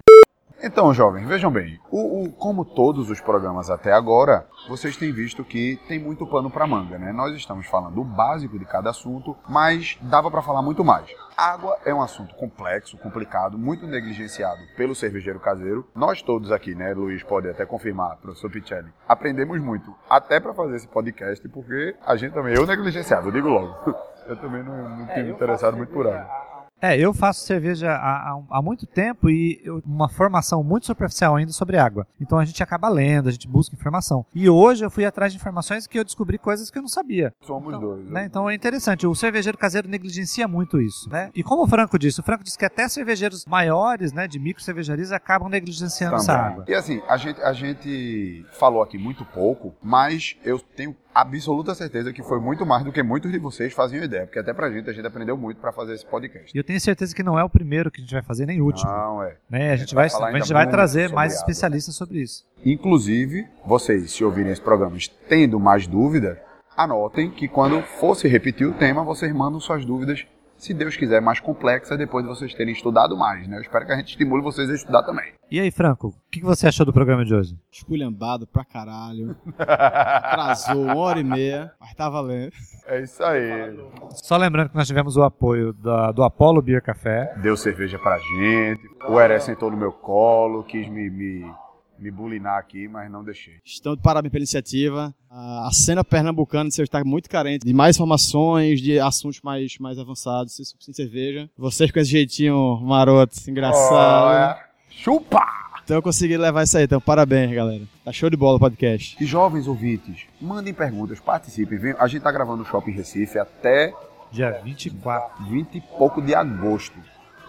Então, jovens, vejam bem. O, o- como todos os programas até agora, vocês têm visto que tem muito pano para manga, né? Nós estamos falando o básico de cada assunto, mas dava para falar muito mais. Água é um assunto complexo, complicado, muito negligenciado pelo cervejeiro caseiro. Nós todos aqui, né, Luiz pode até confirmar, professor Picelli, aprendemos muito, até para fazer esse podcast, porque a gente também, eu negligenciado, eu digo logo. Eu também não, não tenho me interessado muito por água. É, eu faço cerveja há, há- há muito tempo e eu- uma formação muito superficial ainda sobre água. Então a gente acaba lendo, a gente busca informação. E hoje eu fui atrás de informações que eu descobri coisas que eu não sabia. Somos dois. né? Então é interessante, o cervejeiro caseiro negligencia muito isso, né? E como o Franco disse, o Franco disse que até cervejeiros maiores, né, de micro cervejarias, acabam negligenciando essa Também. água. E assim, a gente, a gente falou aqui muito pouco, mas eu tenho absoluta certeza que foi muito mais do que muitos de vocês faziam ideia, porque até pra gente a gente aprendeu muito pra fazer esse podcast. E eu tenho certeza que não é o primeiro que a gente vai fazer, nem o último. Não, é. né? A gente vai vai, falar a gente vai trazer mais água. especialistas sobre isso. Inclusive, vocês, se ouvirem esse programa tendo mais dúvida, anotem que quando for se repetir o tema, vocês mandam suas dúvidas, se Deus quiser, mais complexas, depois de vocês terem estudado mais, né? Eu espero que a gente estimule vocês a estudar também. E aí, Franco, o que que você achou do programa de hoje? Espulhambado pra caralho. Atrasou uma hora e meia, mas tá valendo. É isso aí. Só lembrando que nós tivemos o apoio da- do Apollo Beer Café. Deu cerveja pra gente. O Heré sentou no meu colo, quis me, me, me bulinar aqui, mas não deixei. Estão de parabéns pela iniciativa. A cena pernambucana de está muito carente de mais informações, de assuntos mais, mais avançados, sem, cerveja. Vocês com esse jeitinho maroto, engraçado. Olha, Chupa! Então eu consegui levar isso aí. Então parabéns, galera. Tá show de bola o podcast. E jovens ouvintes, mandem perguntas, participem. Venham. A gente tá gravando o Shopping Recife até Dia 24. 20 e pouco de agosto.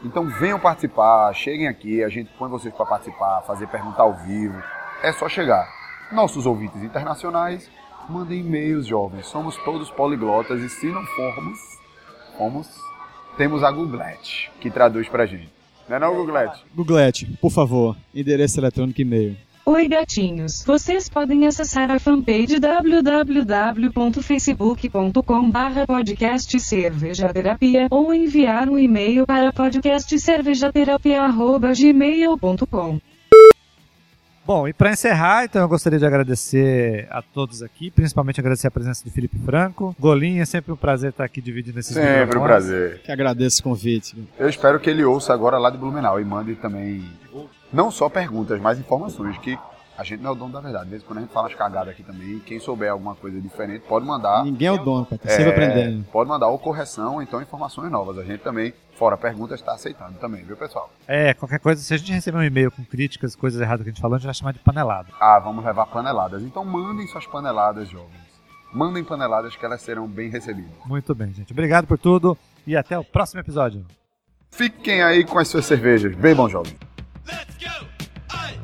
Então venham participar, cheguem aqui, a gente põe vocês para participar, fazer pergunta ao vivo. É só chegar. Nossos ouvintes internacionais, mandem e-mails, jovens. Somos todos poliglotas e se não formos, fomos, temos a Googlete, que traduz pra gente. Não é não? Googlete, por favor, endereço eletrônico e e-mail. Oi gatinhos, vocês podem acessar a fanpage www.facebook.com barra podcast cervejaterapia ou enviar um e-mail para podcastcervejaterapia.gmail.com Bom, e para encerrar, então eu gostaria de agradecer a todos aqui, principalmente agradecer a presença de Felipe Franco. Golinha, é sempre um prazer estar aqui dividindo esses Sempre um prazer. Que agradeço o convite. Eu espero que ele ouça agora lá de Blumenau e mande também não só perguntas, mas informações, que a gente não é o dono da verdade. Às vezes quando a gente fala umas cagadas aqui também, quem souber alguma coisa diferente pode mandar. Ninguém é o dono. Tá É, sempre aprendendo. Pode mandar ou correção, ou então informações novas. A gente também, fora perguntas, está aceitando também, viu pessoal? É, qualquer coisa, se a gente receber um e-mail com críticas, coisas erradas que a gente falou, a gente vai chamar de panelada. Ah, vamos levar paneladas. Então mandem suas paneladas, jovens. Mandem paneladas que elas serão bem recebidas. Muito bem, gente. Obrigado por tudo e até o próximo episódio. Fiquem aí com as suas cervejas. Bem bom, jovens. Let's go! I.